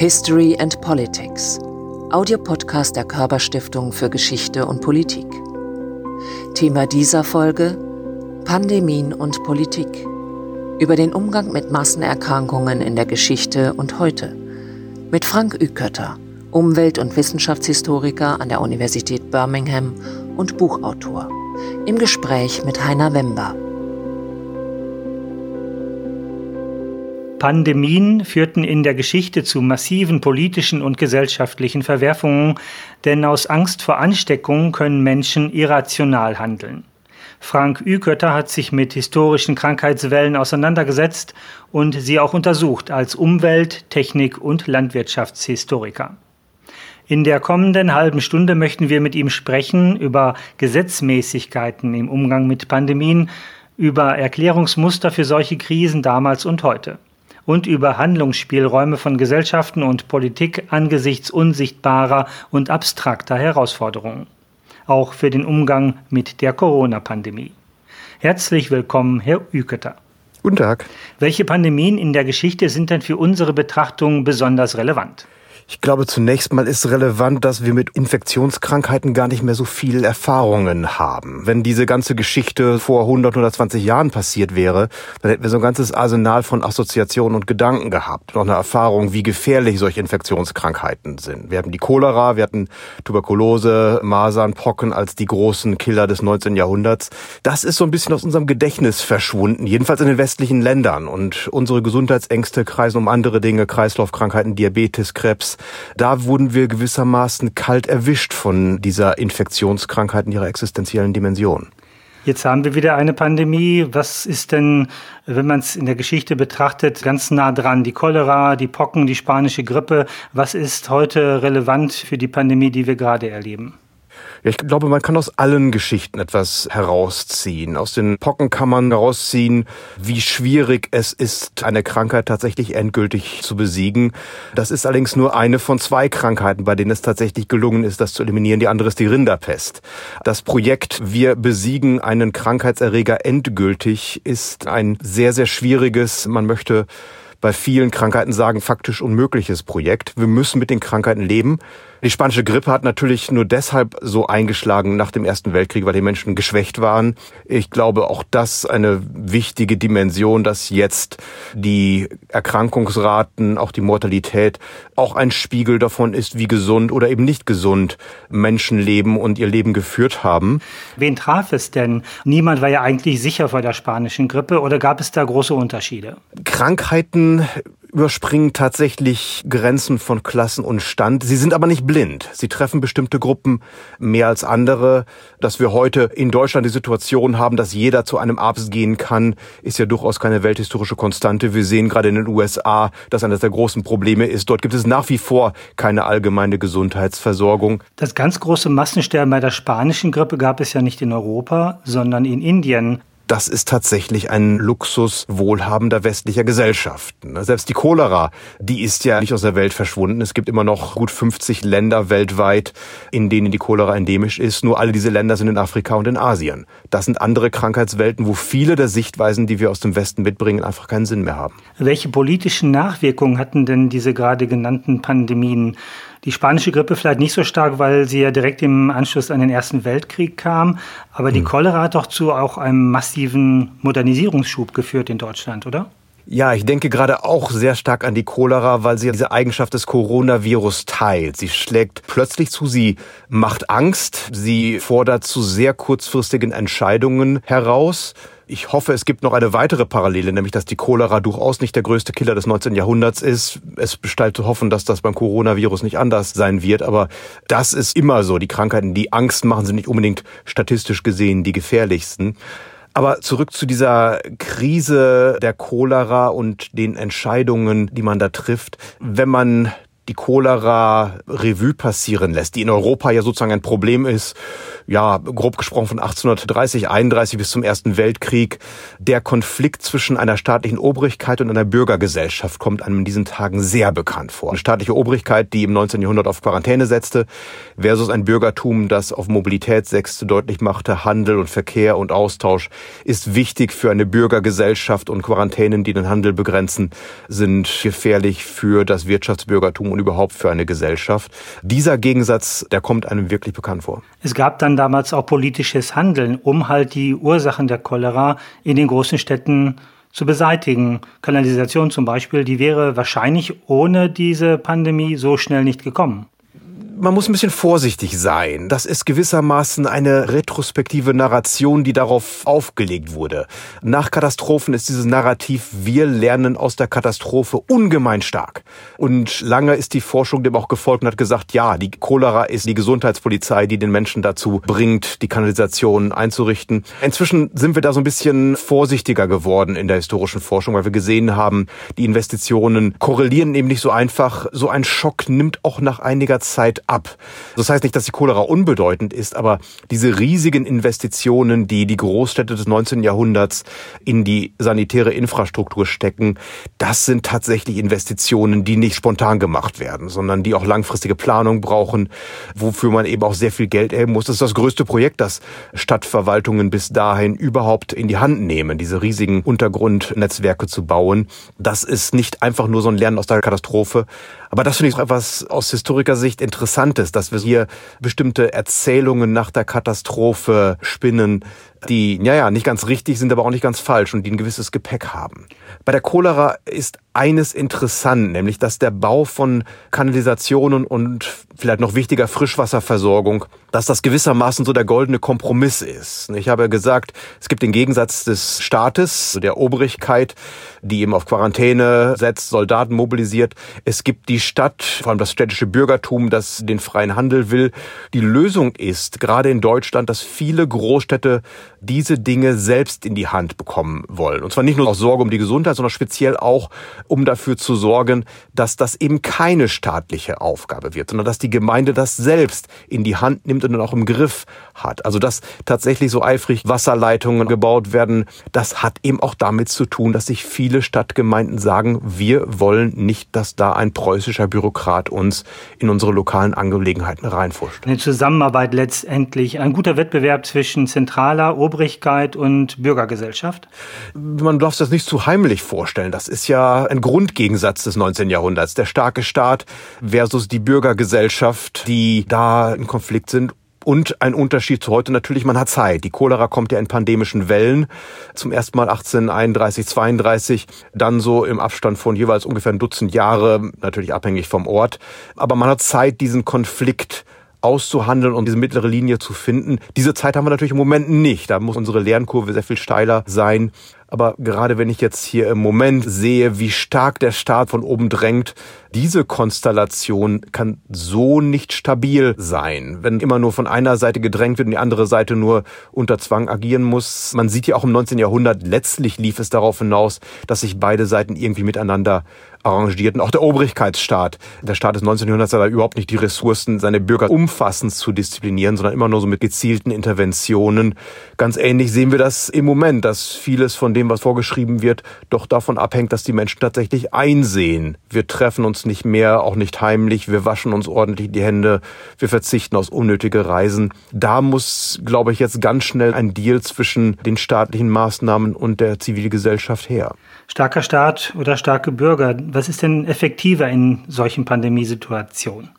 History and Politics, Audiopodcast der Körperstiftung für Geschichte und Politik. Thema dieser Folge Pandemien und Politik. Über den Umgang mit Massenerkrankungen in der Geschichte und heute. Mit Frank Ükötter, Umwelt- und Wissenschaftshistoriker an der Universität Birmingham und Buchautor. Im Gespräch mit Heiner Wember. Pandemien führten in der Geschichte zu massiven politischen und gesellschaftlichen Verwerfungen, denn aus Angst vor Ansteckung können Menschen irrational handeln. Frank Ükötter hat sich mit historischen Krankheitswellen auseinandergesetzt und sie auch untersucht als Umwelt-, Technik- und Landwirtschaftshistoriker. In der kommenden halben Stunde möchten wir mit ihm sprechen über Gesetzmäßigkeiten im Umgang mit Pandemien, über Erklärungsmuster für solche Krisen damals und heute und über Handlungsspielräume von Gesellschaften und Politik angesichts unsichtbarer und abstrakter Herausforderungen. Auch für den Umgang mit der Corona-Pandemie. Herzlich willkommen, Herr Üketer. Guten Tag. Welche Pandemien in der Geschichte sind denn für unsere Betrachtung besonders relevant? Ich glaube, zunächst mal ist relevant, dass wir mit Infektionskrankheiten gar nicht mehr so viel Erfahrungen haben. Wenn diese ganze Geschichte vor 100, 120 Jahren passiert wäre, dann hätten wir so ein ganzes Arsenal von Assoziationen und Gedanken gehabt. Noch eine Erfahrung, wie gefährlich solche Infektionskrankheiten sind. Wir hatten die Cholera, wir hatten Tuberkulose, Masern, Pocken als die großen Killer des 19. Jahrhunderts. Das ist so ein bisschen aus unserem Gedächtnis verschwunden, jedenfalls in den westlichen Ländern. Und unsere Gesundheitsängste kreisen um andere Dinge, Kreislaufkrankheiten, Diabetes, Krebs. Da wurden wir gewissermaßen kalt erwischt von dieser Infektionskrankheit in ihrer existenziellen Dimension. Jetzt haben wir wieder eine Pandemie. Was ist denn, wenn man es in der Geschichte betrachtet, ganz nah dran? Die Cholera, die Pocken, die spanische Grippe. Was ist heute relevant für die Pandemie, die wir gerade erleben? Ja, ich glaube, man kann aus allen Geschichten etwas herausziehen. Aus den Pocken kann man herausziehen, wie schwierig es ist, eine Krankheit tatsächlich endgültig zu besiegen. Das ist allerdings nur eine von zwei Krankheiten, bei denen es tatsächlich gelungen ist, das zu eliminieren. Die andere ist die Rinderpest. Das Projekt Wir besiegen einen Krankheitserreger endgültig ist ein sehr, sehr schwieriges, man möchte bei vielen Krankheiten sagen, faktisch unmögliches Projekt. Wir müssen mit den Krankheiten leben. Die spanische Grippe hat natürlich nur deshalb so eingeschlagen nach dem Ersten Weltkrieg, weil die Menschen geschwächt waren. Ich glaube, auch das eine wichtige Dimension, dass jetzt die Erkrankungsraten, auch die Mortalität, auch ein Spiegel davon ist, wie gesund oder eben nicht gesund Menschen leben und ihr Leben geführt haben. Wen traf es denn? Niemand war ja eigentlich sicher vor der spanischen Grippe oder gab es da große Unterschiede? Krankheiten überspringen tatsächlich Grenzen von Klassen und Stand. Sie sind aber nicht blind. Sie treffen bestimmte Gruppen mehr als andere. Dass wir heute in Deutschland die Situation haben, dass jeder zu einem Arzt gehen kann, ist ja durchaus keine welthistorische Konstante. Wir sehen gerade in den USA, dass eines der großen Probleme ist. Dort gibt es nach wie vor keine allgemeine Gesundheitsversorgung. Das ganz große Massensterben bei der spanischen Grippe gab es ja nicht in Europa, sondern in Indien das ist tatsächlich ein Luxus wohlhabender westlicher Gesellschaften. Selbst die Cholera, die ist ja nicht aus der Welt verschwunden. Es gibt immer noch gut 50 Länder weltweit, in denen die Cholera endemisch ist. Nur alle diese Länder sind in Afrika und in Asien. Das sind andere Krankheitswelten, wo viele der Sichtweisen, die wir aus dem Westen mitbringen, einfach keinen Sinn mehr haben. Welche politischen Nachwirkungen hatten denn diese gerade genannten Pandemien? Die spanische Grippe vielleicht nicht so stark, weil sie ja direkt im Anschluss an den Ersten Weltkrieg kam. Aber die hm. Cholera hat doch zu auch einem massiven Modernisierungsschub geführt in Deutschland, oder? Ja, ich denke gerade auch sehr stark an die Cholera, weil sie diese Eigenschaft des Coronavirus teilt. Sie schlägt plötzlich zu, sie macht Angst, sie fordert zu sehr kurzfristigen Entscheidungen heraus. Ich hoffe, es gibt noch eine weitere Parallele, nämlich dass die Cholera durchaus nicht der größte Killer des 19. Jahrhunderts ist. Es besteht zu hoffen, dass das beim Coronavirus nicht anders sein wird, aber das ist immer so. Die Krankheiten, die Angst machen, sind nicht unbedingt statistisch gesehen die gefährlichsten. Aber zurück zu dieser Krise der Cholera und den Entscheidungen, die man da trifft. Wenn man die Cholera Revue passieren lässt, die in Europa ja sozusagen ein Problem ist, ja, grob gesprochen von 1830, 31 bis zum Ersten Weltkrieg. Der Konflikt zwischen einer staatlichen Obrigkeit und einer Bürgergesellschaft kommt einem in diesen Tagen sehr bekannt vor. Eine staatliche Obrigkeit, die im 19. Jahrhundert auf Quarantäne setzte, versus ein Bürgertum, das auf Mobilität setzte, deutlich machte, Handel und Verkehr und Austausch ist wichtig für eine Bürgergesellschaft und Quarantänen, die den Handel begrenzen, sind gefährlich für das Wirtschaftsbürgertum und überhaupt für eine Gesellschaft. Dieser Gegensatz, der kommt einem wirklich bekannt vor. Es gab dann damals auch politisches Handeln, um halt die Ursachen der Cholera in den großen Städten zu beseitigen. Kanalisation zum Beispiel, die wäre wahrscheinlich ohne diese Pandemie so schnell nicht gekommen man muss ein bisschen vorsichtig sein. Das ist gewissermaßen eine retrospektive Narration, die darauf aufgelegt wurde. Nach Katastrophen ist dieses Narrativ, wir lernen aus der Katastrophe ungemein stark. Und lange ist die Forschung dem auch gefolgt und hat gesagt, ja, die Cholera ist die Gesundheitspolizei, die den Menschen dazu bringt, die Kanalisation einzurichten. Inzwischen sind wir da so ein bisschen vorsichtiger geworden in der historischen Forschung, weil wir gesehen haben, die Investitionen korrelieren eben nicht so einfach. So ein Schock nimmt auch nach einiger Zeit ab. Das heißt nicht, dass die Cholera unbedeutend ist, aber diese riesigen Investitionen, die die Großstädte des 19. Jahrhunderts in die sanitäre Infrastruktur stecken, das sind tatsächlich Investitionen, die nicht spontan gemacht werden, sondern die auch langfristige Planung brauchen, wofür man eben auch sehr viel Geld erheben muss. Das ist das größte Projekt, das Stadtverwaltungen bis dahin überhaupt in die Hand nehmen, diese riesigen Untergrundnetzwerke zu bauen. Das ist nicht einfach nur so ein Lernen aus der Katastrophe, aber das finde ich auch etwas aus Historikersicht Interessantes, dass wir hier bestimmte Erzählungen nach der Katastrophe spinnen, die, ja, ja, nicht ganz richtig sind, aber auch nicht ganz falsch und die ein gewisses Gepäck haben. Bei der Cholera ist eines interessant, nämlich dass der Bau von Kanalisationen und vielleicht noch wichtiger Frischwasserversorgung, dass das gewissermaßen so der goldene Kompromiss ist. Ich habe gesagt, es gibt den Gegensatz des Staates, der Obrigkeit, die eben auf Quarantäne setzt, Soldaten mobilisiert. Es gibt die Stadt, vor allem das städtische Bürgertum, das den freien Handel will. Die Lösung ist, gerade in Deutschland, dass viele Großstädte diese Dinge selbst in die Hand bekommen wollen. Und zwar nicht nur aus Sorge um die Gesundheit, sondern speziell auch, um dafür zu sorgen, dass das eben keine staatliche Aufgabe wird, sondern dass die Gemeinde das selbst in die Hand nimmt und dann auch im Griff hat. Also dass tatsächlich so eifrig Wasserleitungen gebaut werden, das hat eben auch damit zu tun, dass sich viele Stadtgemeinden sagen, wir wollen nicht, dass da ein preußischer Bürokrat uns in unsere lokalen Angelegenheiten reinfuscht. Eine Zusammenarbeit letztendlich, ein guter Wettbewerb zwischen zentraler Obrigkeit und Bürgergesellschaft? Man darf das nicht zu heimlich vorstellen. Das ist ja ein Grundgegensatz des 19. Jahrhunderts. Der starke Staat versus die Bürgergesellschaft, die da in Konflikt sind und ein Unterschied zu heute natürlich, man hat Zeit. Die Cholera kommt ja in pandemischen Wellen. Zum ersten Mal 1831, 32, dann so im Abstand von jeweils ungefähr ein Dutzend Jahre, natürlich abhängig vom Ort. Aber man hat Zeit, diesen Konflikt auszuhandeln und diese mittlere Linie zu finden. Diese Zeit haben wir natürlich im Moment nicht. Da muss unsere Lernkurve sehr viel steiler sein. Aber gerade wenn ich jetzt hier im Moment sehe, wie stark der Staat von oben drängt, diese Konstellation kann so nicht stabil sein. Wenn immer nur von einer Seite gedrängt wird und die andere Seite nur unter Zwang agieren muss. Man sieht ja auch im 19. Jahrhundert, letztlich lief es darauf hinaus, dass sich beide Seiten irgendwie miteinander arrangierten. Auch der Obrigkeitsstaat. Der Staat des 1900 hat überhaupt nicht die Ressourcen, seine Bürger umfassend zu disziplinieren, sondern immer nur so mit gezielten Interventionen. Ganz ähnlich sehen wir das im Moment, dass vieles von dem, was vorgeschrieben wird, doch davon abhängt, dass die Menschen tatsächlich einsehen. Wir treffen uns nicht mehr, auch nicht heimlich, wir waschen uns ordentlich die Hände, wir verzichten aus unnötige Reisen. Da muss, glaube ich, jetzt ganz schnell ein Deal zwischen den staatlichen Maßnahmen und der Zivilgesellschaft her. Starker Staat oder starke Bürger, was ist denn effektiver in solchen Pandemiesituationen?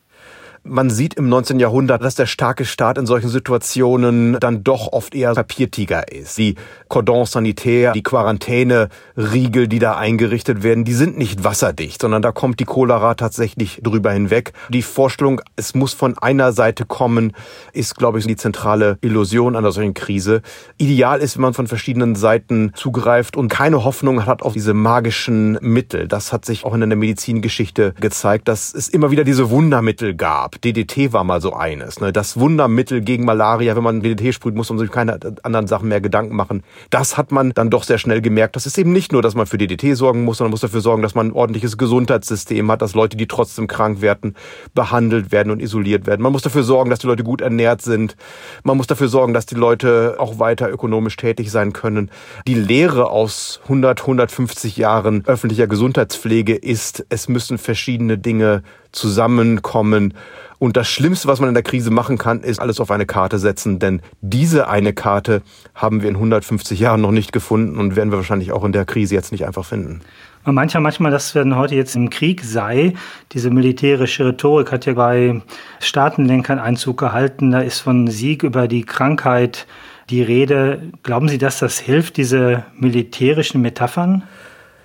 Man sieht im 19. Jahrhundert, dass der starke Staat in solchen Situationen dann doch oft eher Papiertiger ist. Die Cordons sanitaire, die Quarantäne-Riegel, die da eingerichtet werden, die sind nicht wasserdicht, sondern da kommt die Cholera tatsächlich drüber hinweg. Die Vorstellung, es muss von einer Seite kommen, ist, glaube ich, die zentrale Illusion einer solchen Krise. Ideal ist, wenn man von verschiedenen Seiten zugreift und keine Hoffnung hat auf diese magischen Mittel. Das hat sich auch in der Medizingeschichte gezeigt, dass es immer wieder diese Wundermittel gab gab. DDT war mal so eines. Ne? Das Wundermittel gegen Malaria, wenn man DDT sprüht, muss man sich keine anderen Sachen mehr Gedanken machen. Das hat man dann doch sehr schnell gemerkt. Das ist eben nicht nur, dass man für DDT sorgen muss, sondern muss dafür sorgen, dass man ein ordentliches Gesundheitssystem hat, dass Leute, die trotzdem krank werden, behandelt werden und isoliert werden. Man muss dafür sorgen, dass die Leute gut ernährt sind. Man muss dafür sorgen, dass die Leute auch weiter ökonomisch tätig sein können. Die Lehre aus 100, 150 Jahren öffentlicher Gesundheitspflege ist, es müssen verschiedene Dinge zusammenkommen. Und das Schlimmste, was man in der Krise machen kann, ist alles auf eine Karte setzen, denn diese eine Karte haben wir in 150 Jahren noch nicht gefunden und werden wir wahrscheinlich auch in der Krise jetzt nicht einfach finden. Man meint manchmal, dass wenn heute jetzt im Krieg sei, diese militärische Rhetorik hat ja bei Staatenlenkern Einzug gehalten, da ist von Sieg über die Krankheit die Rede. Glauben Sie, dass das hilft, diese militärischen Metaphern?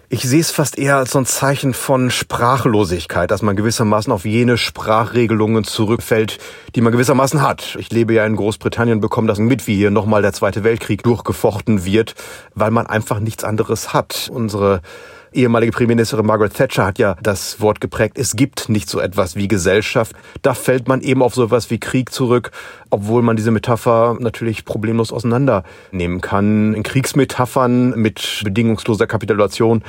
Ich sehe es fast eher als so ein Zeichen von Sprachlosigkeit, dass man gewissermaßen auf jene Sprachregelungen zurückfällt, die man gewissermaßen hat. Ich lebe ja in Großbritannien, bekomme das mit, wie hier nochmal der Zweite Weltkrieg durchgefochten wird, weil man einfach nichts anderes hat. Unsere ehemalige Premierministerin Margaret Thatcher hat ja das Wort geprägt, es gibt nicht so etwas wie Gesellschaft. Da fällt man eben auf so etwas wie Krieg zurück, obwohl man diese Metapher natürlich problemlos auseinandernehmen kann. In Kriegsmetaphern mit bedingungsloser Kapitulation,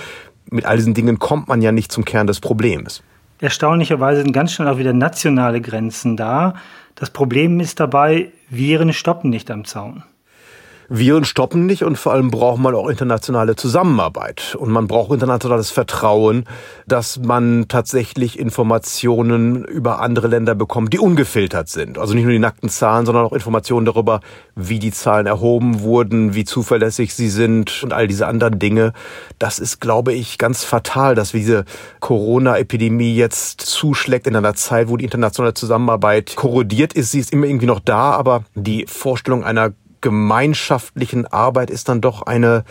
mit all diesen Dingen kommt man ja nicht zum Kern des Problems. Erstaunlicherweise sind ganz schnell auch wieder nationale Grenzen da. Das Problem ist dabei, Viren stoppen nicht am Zaun. Viren stoppen nicht und vor allem braucht man auch internationale Zusammenarbeit. Und man braucht internationales Vertrauen, dass man tatsächlich Informationen über andere Länder bekommt, die ungefiltert sind. Also nicht nur die nackten Zahlen, sondern auch Informationen darüber, wie die Zahlen erhoben wurden, wie zuverlässig sie sind und all diese anderen Dinge. Das ist, glaube ich, ganz fatal, dass diese Corona-Epidemie jetzt zuschlägt in einer Zeit, wo die internationale Zusammenarbeit korrodiert ist. Sie ist immer irgendwie noch da, aber die Vorstellung einer gemeinschaftlichen Arbeit ist dann doch eine,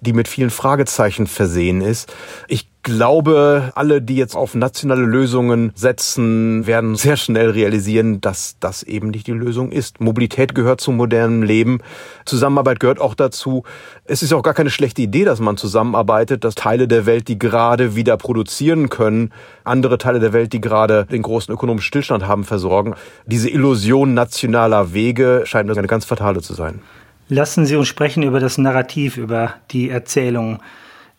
die mit vielen Fragezeichen versehen ist. Ich glaube, alle, die jetzt auf nationale Lösungen setzen, werden sehr schnell realisieren, dass das eben nicht die Lösung ist. Mobilität gehört zum modernen Leben. Zusammenarbeit gehört auch dazu. Es ist auch gar keine schlechte Idee, dass man zusammenarbeitet, dass Teile der Welt, die gerade wieder produzieren können, andere Teile der Welt, die gerade den großen ökonomischen Stillstand haben, versorgen. Diese Illusion nationaler Wege scheint eine ganz fatale zu sein. Lassen Sie uns sprechen über das Narrativ, über die Erzählung.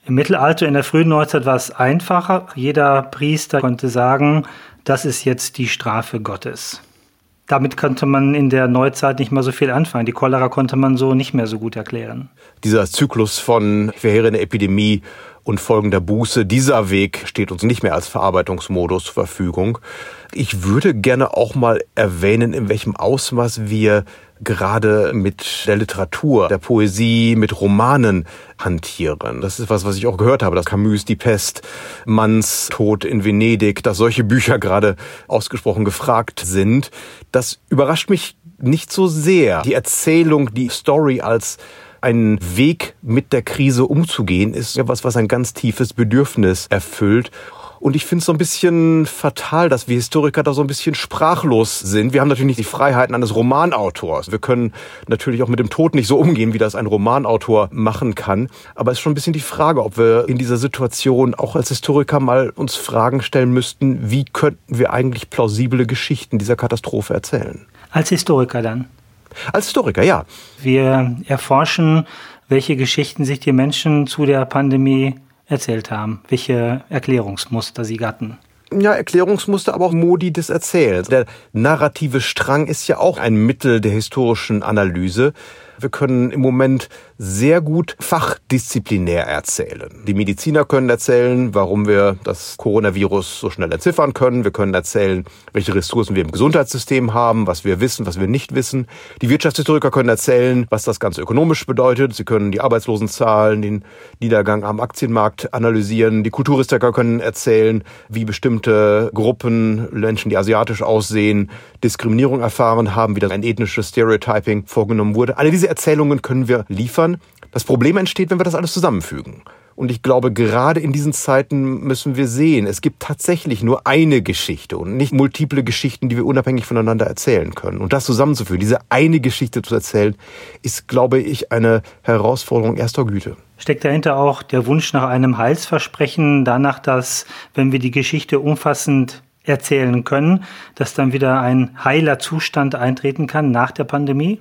Im Mittelalter, in der frühen Neuzeit war es einfacher. Jeder Priester konnte sagen, das ist jetzt die Strafe Gottes. Damit konnte man in der Neuzeit nicht mehr so viel anfangen. Die Cholera konnte man so nicht mehr so gut erklären. Dieser Zyklus von verheerender Epidemie und folgender Buße, dieser Weg steht uns nicht mehr als Verarbeitungsmodus zur Verfügung. Ich würde gerne auch mal erwähnen, in welchem Ausmaß wir gerade mit der Literatur, der Poesie, mit Romanen hantieren. Das ist was, was ich auch gehört habe, dass Camus Die Pest, Manns Tod in Venedig, dass solche Bücher gerade ausgesprochen gefragt sind. Das überrascht mich nicht so sehr. Die Erzählung, die Story als ein Weg mit der Krise umzugehen, ist ja was, was ein ganz tiefes Bedürfnis erfüllt. Und ich finde es so ein bisschen fatal, dass wir Historiker da so ein bisschen sprachlos sind. Wir haben natürlich nicht die Freiheiten eines Romanautors. Wir können natürlich auch mit dem Tod nicht so umgehen, wie das ein Romanautor machen kann. Aber es ist schon ein bisschen die Frage, ob wir in dieser Situation auch als Historiker mal uns Fragen stellen müssten, wie könnten wir eigentlich plausible Geschichten dieser Katastrophe erzählen? Als Historiker dann? Als Historiker, ja. Wir erforschen, welche Geschichten sich die Menschen zu der Pandemie erzählt haben, welche Erklärungsmuster sie hatten. Ja, Erklärungsmuster, aber auch Modi des Erzählens. Der narrative Strang ist ja auch ein Mittel der historischen Analyse. Wir können im Moment sehr gut fachdisziplinär erzählen. Die Mediziner können erzählen, warum wir das Coronavirus so schnell entziffern können. Wir können erzählen, welche Ressourcen wir im Gesundheitssystem haben, was wir wissen, was wir nicht wissen. Die Wirtschaftshistoriker können erzählen, was das Ganze ökonomisch bedeutet. Sie können die Arbeitslosenzahlen, den Niedergang am Aktienmarkt analysieren. Die Kulturhistoriker können erzählen, wie bestimmte Gruppen, Menschen, die asiatisch aussehen, Diskriminierung erfahren haben, wie das ein ethnisches Stereotyping vorgenommen wurde. Alle diese Erzählungen können wir liefern. Das Problem entsteht, wenn wir das alles zusammenfügen. Und ich glaube, gerade in diesen Zeiten müssen wir sehen, es gibt tatsächlich nur eine Geschichte und nicht multiple Geschichten, die wir unabhängig voneinander erzählen können. Und das zusammenzuführen, diese eine Geschichte zu erzählen, ist, glaube ich, eine Herausforderung erster Güte. Steckt dahinter auch der Wunsch nach einem Heilsversprechen, danach, dass, wenn wir die Geschichte umfassend erzählen können, dass dann wieder ein heiler Zustand eintreten kann nach der Pandemie?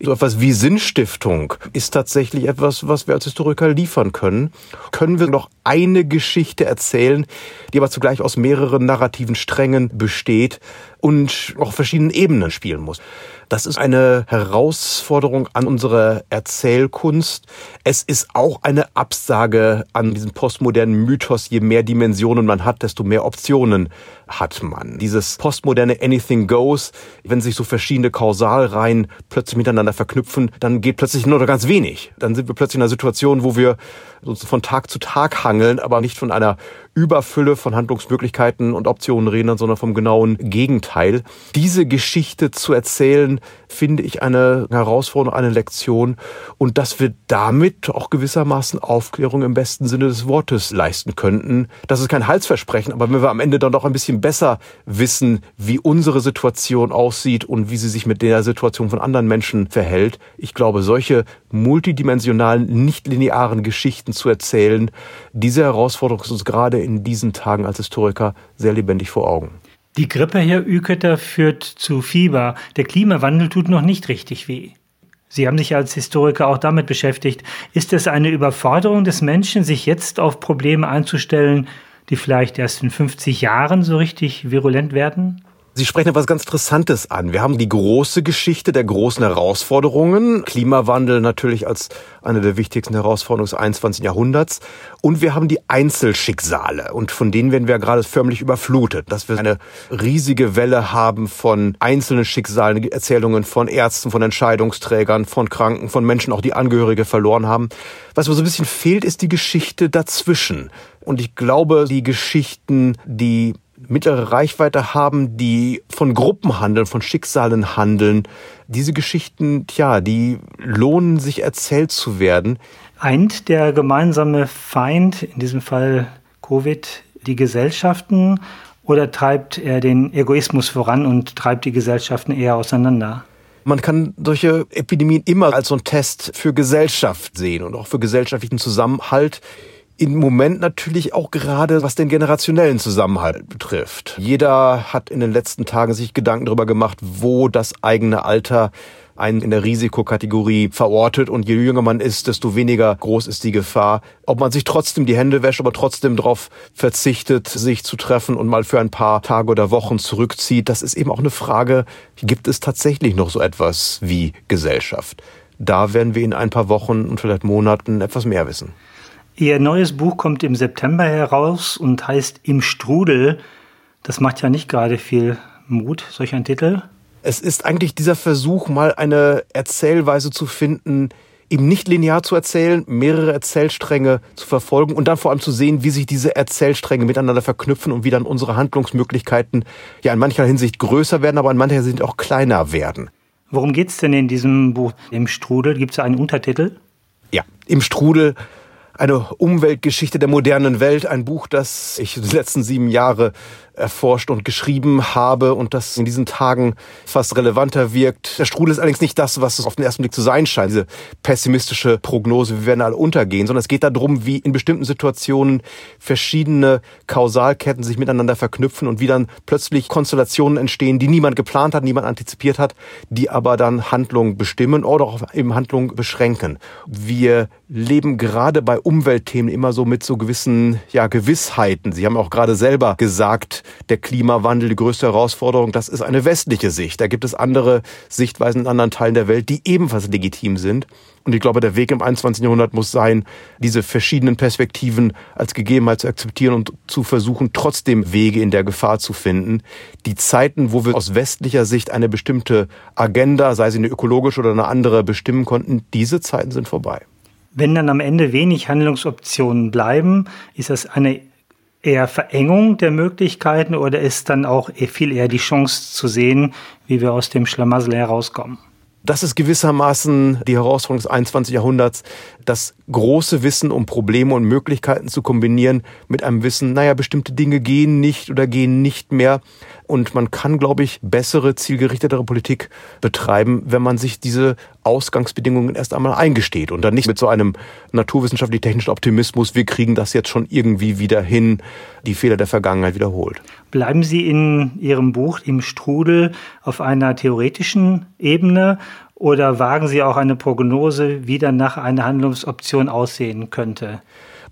So etwas wie Sinnstiftung ist tatsächlich etwas, was wir als Historiker liefern können. Können wir noch eine Geschichte erzählen, die aber zugleich aus mehreren narrativen Strängen besteht und auf verschiedenen Ebenen spielen muss. Das ist eine Herausforderung an unsere Erzählkunst. Es ist auch eine Absage an diesen postmodernen Mythos, je mehr Dimensionen man hat, desto mehr Optionen hat man. Dieses postmoderne Anything Goes, wenn sich so verschiedene Kausalreihen plötzlich miteinander verknüpfen, dann geht plötzlich nur noch ganz wenig. Dann sind wir plötzlich in einer Situation, wo wir von Tag zu Tag hangeln, aber nicht von einer Überfülle von Handlungsmöglichkeiten und Optionen reden, sondern vom genauen Gegenteil. Diese Geschichte zu erzählen, finde ich eine Herausforderung, eine Lektion und dass wir damit auch gewissermaßen Aufklärung im besten Sinne des Wortes leisten könnten. Das ist kein Halsversprechen, aber wenn wir am Ende dann doch ein bisschen besser wissen, wie unsere Situation aussieht und wie sie sich mit der Situation von anderen Menschen verhält, ich glaube, solche multidimensionalen, nicht linearen Geschichten zu erzählen, diese Herausforderung ist uns gerade in diesen Tagen als Historiker sehr lebendig vor Augen. Die Grippe, Herr Üketer, führt zu Fieber. Der Klimawandel tut noch nicht richtig weh. Sie haben sich als Historiker auch damit beschäftigt. Ist es eine Überforderung des Menschen, sich jetzt auf Probleme einzustellen, die vielleicht erst in 50 Jahren so richtig virulent werden? Sie sprechen etwas ganz Interessantes an. Wir haben die große Geschichte der großen Herausforderungen, Klimawandel natürlich als eine der wichtigsten Herausforderungen des 21. Jahrhunderts. Und wir haben die Einzelschicksale. Und von denen werden wir gerade förmlich überflutet. Dass wir eine riesige Welle haben von einzelnen Schicksalen, Erzählungen von Ärzten, von Entscheidungsträgern, von Kranken, von Menschen, auch die Angehörige verloren haben. Was mir so ein bisschen fehlt, ist die Geschichte dazwischen. Und ich glaube, die Geschichten, die mittlere Reichweite haben, die von Gruppen handeln, von Schicksalen handeln. Diese Geschichten, tja, die lohnen sich erzählt zu werden. Eint der gemeinsame Feind, in diesem Fall Covid, die Gesellschaften oder treibt er den Egoismus voran und treibt die Gesellschaften eher auseinander? Man kann solche Epidemien immer als so ein Test für Gesellschaft sehen und auch für gesellschaftlichen Zusammenhalt im Moment natürlich auch gerade, was den generationellen Zusammenhalt betrifft. Jeder hat in den letzten Tagen sich Gedanken darüber gemacht, wo das eigene Alter einen in der Risikokategorie verortet und je jünger man ist, desto weniger groß ist die Gefahr. Ob man sich trotzdem die Hände wäscht, aber trotzdem darauf verzichtet, sich zu treffen und mal für ein paar Tage oder Wochen zurückzieht, das ist eben auch eine Frage, gibt es tatsächlich noch so etwas wie Gesellschaft? Da werden wir in ein paar Wochen und vielleicht Monaten etwas mehr wissen. Ihr neues Buch kommt im September heraus und heißt Im Strudel. Das macht ja nicht gerade viel Mut, solch ein Titel. Es ist eigentlich dieser Versuch, mal eine Erzählweise zu finden, eben nicht linear zu erzählen, mehrere Erzählstränge zu verfolgen und dann vor allem zu sehen, wie sich diese Erzählstränge miteinander verknüpfen und wie dann unsere Handlungsmöglichkeiten ja in mancher Hinsicht größer werden, aber in mancher Hinsicht auch kleiner werden. Worum geht es denn in diesem Buch Im Strudel? Gibt es einen Untertitel? Ja, im Strudel eine Umweltgeschichte der modernen Welt, ein Buch, das ich die letzten sieben Jahre erforscht und geschrieben habe und das in diesen Tagen fast relevanter wirkt. Der Strudel ist allerdings nicht das, was es auf den ersten Blick zu sein scheint, diese pessimistische Prognose, wir werden alle untergehen, sondern es geht darum, wie in bestimmten Situationen verschiedene Kausalketten sich miteinander verknüpfen und wie dann plötzlich Konstellationen entstehen, die niemand geplant hat, niemand antizipiert hat, die aber dann Handlungen bestimmen oder auch eben Handlungen beschränken. Wir leben gerade bei Umweltthemen immer so mit so gewissen ja, Gewissheiten. Sie haben auch gerade selber gesagt, der Klimawandel die größte Herausforderung. Das ist eine westliche Sicht. Da gibt es andere Sichtweisen in anderen Teilen der Welt, die ebenfalls legitim sind. Und ich glaube, der Weg im 21. Jahrhundert muss sein, diese verschiedenen Perspektiven als Gegebenheit zu akzeptieren und zu versuchen, trotzdem Wege in der Gefahr zu finden. Die Zeiten, wo wir aus westlicher Sicht eine bestimmte Agenda, sei sie eine ökologische oder eine andere, bestimmen konnten, diese Zeiten sind vorbei. Wenn dann am Ende wenig Handlungsoptionen bleiben, ist das eine eher Verengung der Möglichkeiten oder ist dann auch viel eher die Chance zu sehen, wie wir aus dem Schlamassel herauskommen? Das ist gewissermaßen die Herausforderung des 21. Jahrhunderts, das große Wissen um Probleme und Möglichkeiten zu kombinieren mit einem Wissen, naja, bestimmte Dinge gehen nicht oder gehen nicht mehr. Und man kann, glaube ich, bessere, zielgerichtetere Politik betreiben, wenn man sich diese Ausgangsbedingungen erst einmal eingesteht und dann nicht mit so einem naturwissenschaftlich-technischen Optimismus, wir kriegen das jetzt schon irgendwie wieder hin, die Fehler der Vergangenheit wiederholt. Bleiben Sie in Ihrem Buch im Strudel auf einer theoretischen Ebene oder wagen Sie auch eine Prognose, wie dann nach einer Handlungsoption aussehen könnte?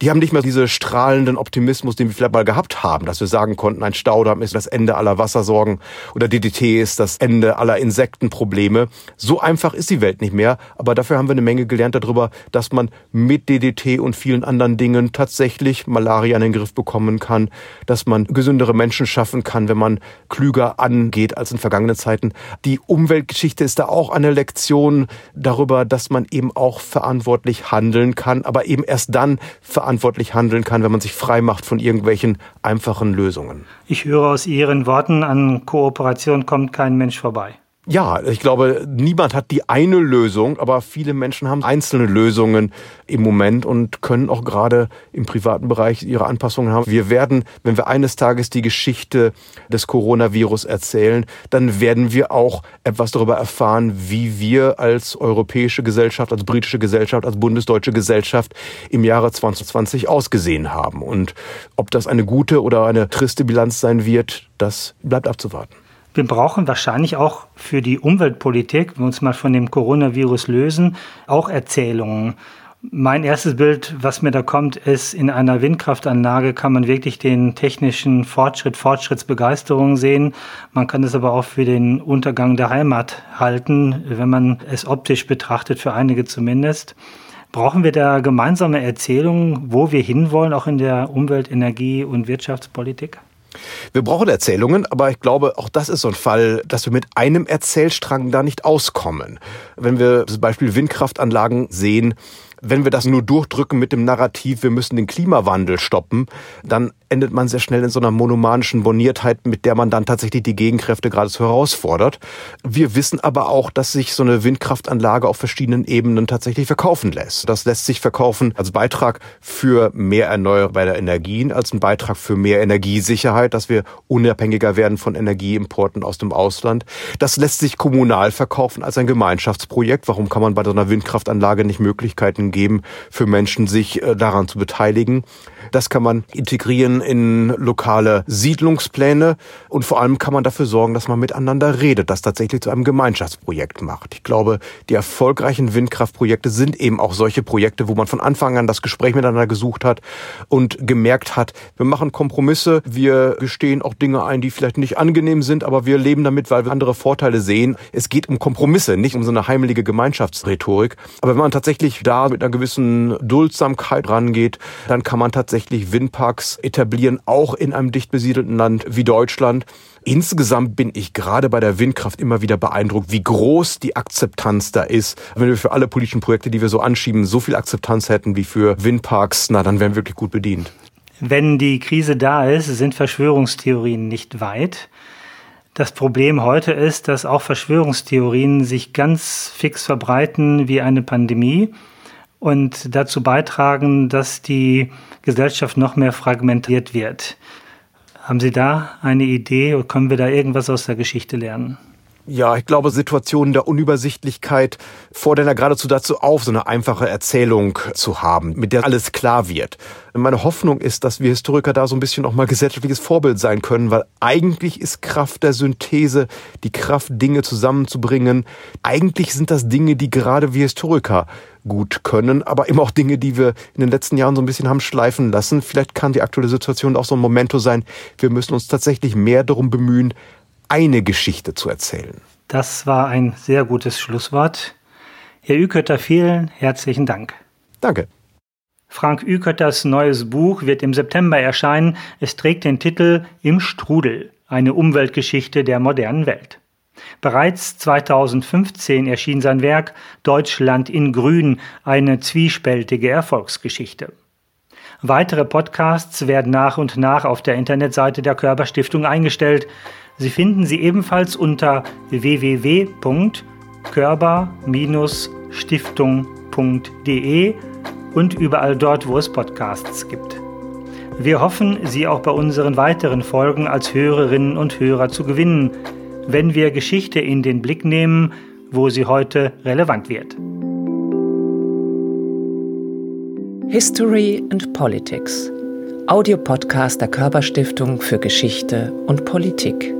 Die haben nicht mehr diese strahlenden Optimismus, den wir vielleicht mal gehabt haben, dass wir sagen konnten, ein Staudamm ist das Ende aller Wassersorgen oder DDT ist das Ende aller Insektenprobleme. So einfach ist die Welt nicht mehr, aber dafür haben wir eine Menge gelernt darüber, dass man mit DDT und vielen anderen Dingen tatsächlich Malaria in den Griff bekommen kann, dass man gesündere Menschen schaffen kann, wenn man klüger angeht als in vergangenen Zeiten. Die Umweltgeschichte ist da auch eine Lektion darüber, dass man eben auch verantwortlich handeln kann, aber eben erst dann verantwortlich verantwortlich handeln kann, wenn man sich frei macht von irgendwelchen einfachen Lösungen. Ich höre aus Ihren Worten, an Kooperation kommt kein Mensch vorbei. Ja, ich glaube, niemand hat die eine Lösung, aber viele Menschen haben einzelne Lösungen im Moment und können auch gerade im privaten Bereich ihre Anpassungen haben. Wir werden, wenn wir eines Tages die Geschichte des Coronavirus erzählen, dann werden wir auch etwas darüber erfahren, wie wir als europäische Gesellschaft, als britische Gesellschaft, als bundesdeutsche Gesellschaft im Jahre 2020 ausgesehen haben. Und ob das eine gute oder eine triste Bilanz sein wird, das bleibt abzuwarten. Wir brauchen wahrscheinlich auch für die Umweltpolitik, wenn wir uns mal von dem Coronavirus lösen, auch Erzählungen. Mein erstes Bild, was mir da kommt, ist, in einer Windkraftanlage kann man wirklich den technischen Fortschritt, Fortschrittsbegeisterung sehen. Man kann es aber auch für den Untergang der Heimat halten, wenn man es optisch betrachtet, für einige zumindest. Brauchen wir da gemeinsame Erzählungen, wo wir hinwollen, auch in der Umwelt-, Energie- und Wirtschaftspolitik? Wir brauchen Erzählungen, aber ich glaube, auch das ist so ein Fall, dass wir mit einem Erzählstrang da nicht auskommen. Wenn wir zum Beispiel Windkraftanlagen sehen, wenn wir das nur durchdrücken mit dem Narrativ, wir müssen den Klimawandel stoppen, dann endet man sehr schnell in so einer monomanischen Boniertheit, mit der man dann tatsächlich die Gegenkräfte geradezu herausfordert. Wir wissen aber auch, dass sich so eine Windkraftanlage auf verschiedenen Ebenen tatsächlich verkaufen lässt. Das lässt sich verkaufen als Beitrag für mehr erneuerbare Energien, als ein Beitrag für mehr Energiesicherheit, dass wir unabhängiger werden von Energieimporten aus dem Ausland. Das lässt sich kommunal verkaufen als ein Gemeinschaftsprojekt. Warum kann man bei so einer Windkraftanlage nicht Möglichkeiten geben, für Menschen sich äh, daran zu beteiligen? Das kann man integrieren in lokale Siedlungspläne und vor allem kann man dafür sorgen, dass man miteinander redet, das tatsächlich zu einem Gemeinschaftsprojekt macht. Ich glaube, die erfolgreichen Windkraftprojekte sind eben auch solche Projekte, wo man von Anfang an das Gespräch miteinander gesucht hat und gemerkt hat, wir machen Kompromisse, wir gestehen auch Dinge ein, die vielleicht nicht angenehm sind, aber wir leben damit, weil wir andere Vorteile sehen. Es geht um Kompromisse, nicht um so eine heimelige Gemeinschaftsrhetorik. Aber wenn man tatsächlich da mit einer gewissen Duldsamkeit rangeht, dann kann man tatsächlich tatsächlich Windparks etablieren, auch in einem dicht besiedelten Land wie Deutschland. Insgesamt bin ich gerade bei der Windkraft immer wieder beeindruckt, wie groß die Akzeptanz da ist. Wenn wir für alle politischen Projekte, die wir so anschieben, so viel Akzeptanz hätten wie für Windparks, na, dann wären wir wirklich gut bedient. Wenn die Krise da ist, sind Verschwörungstheorien nicht weit. Das Problem heute ist, dass auch Verschwörungstheorien sich ganz fix verbreiten wie eine Pandemie und dazu beitragen, dass die Gesellschaft noch mehr fragmentiert wird. Haben Sie da eine Idee oder können wir da irgendwas aus der Geschichte lernen? Ja, ich glaube, Situationen der Unübersichtlichkeit fordern ja geradezu dazu auf, so eine einfache Erzählung zu haben, mit der alles klar wird. Meine Hoffnung ist, dass wir Historiker da so ein bisschen auch mal gesellschaftliches Vorbild sein können, weil eigentlich ist Kraft der Synthese, die Kraft, Dinge zusammenzubringen. Eigentlich sind das Dinge, die gerade wir Historiker gut können, aber immer auch Dinge, die wir in den letzten Jahren so ein bisschen haben schleifen lassen. Vielleicht kann die aktuelle Situation auch so ein Momento sein. Wir müssen uns tatsächlich mehr darum bemühen, eine Geschichte zu erzählen. Das war ein sehr gutes Schlusswort. Herr Ükötter, vielen herzlichen Dank. Danke. Frank Ükötters neues Buch wird im September erscheinen. Es trägt den Titel Im Strudel, eine Umweltgeschichte der modernen Welt. Bereits 2015 erschien sein Werk Deutschland in Grün, eine zwiespältige Erfolgsgeschichte. Weitere Podcasts werden nach und nach auf der Internetseite der Körperstiftung eingestellt. Sie finden sie ebenfalls unter www.körper-stiftung.de und überall dort, wo es Podcasts gibt. Wir hoffen, Sie auch bei unseren weiteren Folgen als Hörerinnen und Hörer zu gewinnen, wenn wir Geschichte in den Blick nehmen, wo sie heute relevant wird. History and Politics, Audiopodcast der Körperstiftung für Geschichte und Politik.